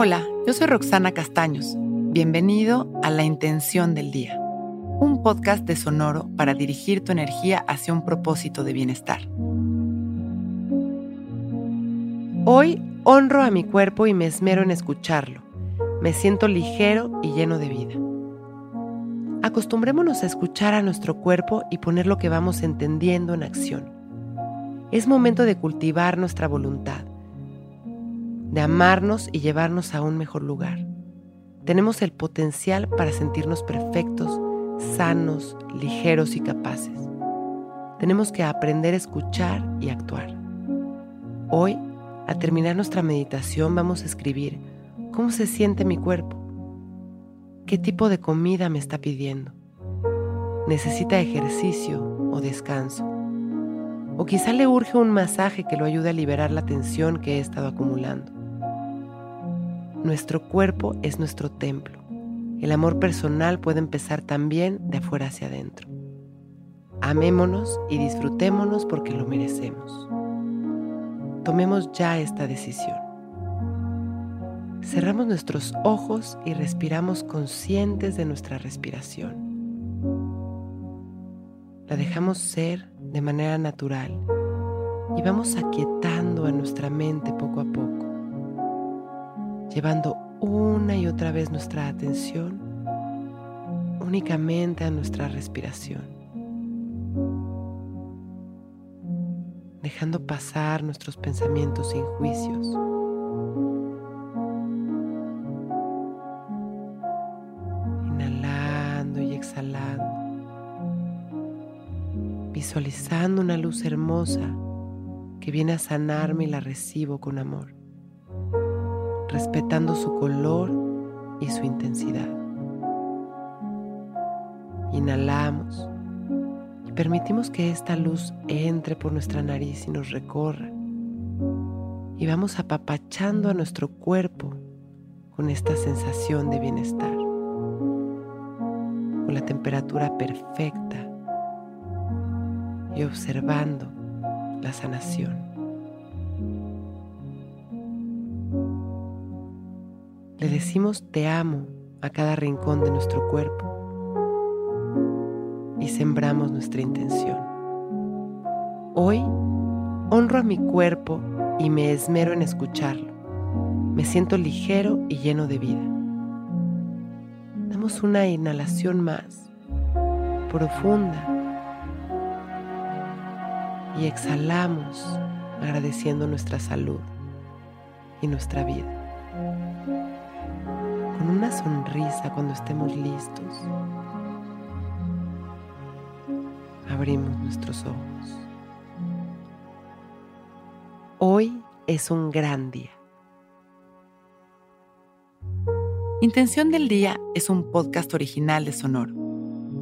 Hola, yo soy Roxana Castaños. Bienvenido a La Intención del Día, un podcast de Sonoro para dirigir tu energía hacia un propósito de bienestar. Hoy honro a mi cuerpo y me esmero en escucharlo. Me siento ligero y lleno de vida. Acostumbrémonos a escuchar a nuestro cuerpo y poner lo que vamos entendiendo en acción. Es momento de cultivar nuestra voluntad de amarnos y llevarnos a un mejor lugar. Tenemos el potencial para sentirnos perfectos, sanos, ligeros y capaces. Tenemos que aprender a escuchar y actuar. Hoy, al terminar nuestra meditación, vamos a escribir cómo se siente mi cuerpo, qué tipo de comida me está pidiendo, necesita ejercicio o descanso, o quizá le urge un masaje que lo ayude a liberar la tensión que he estado acumulando. Nuestro cuerpo es nuestro templo. El amor personal puede empezar también de afuera hacia adentro. Amémonos y disfrutémonos porque lo merecemos. Tomemos ya esta decisión. Cerramos nuestros ojos y respiramos conscientes de nuestra respiración. La dejamos ser de manera natural y vamos aquietando a nuestra mente poco a poco llevando una y otra vez nuestra atención únicamente a nuestra respiración, dejando pasar nuestros pensamientos sin juicios. Visualizando una luz hermosa que viene a sanarme y la recibo con amor respetando su color y su intensidad. Inhalamos y permitimos que esta luz entre por nuestra nariz y nos recorra. Y vamos apapachando a nuestro cuerpo con esta sensación de bienestar, con la temperatura perfecta y observando la sanación. Le decimos te amo a cada rincón de nuestro cuerpo y sembramos nuestra intención. Hoy honro a mi cuerpo y me esmero en escucharlo. Me siento ligero y lleno de vida. Damos una inhalación más, profunda, y exhalamos agradeciendo nuestra salud y nuestra vida con una sonrisa cuando estemos listos. Abrimos nuestros ojos. Hoy es un gran día. Intención del Día es un podcast original de Sonoro.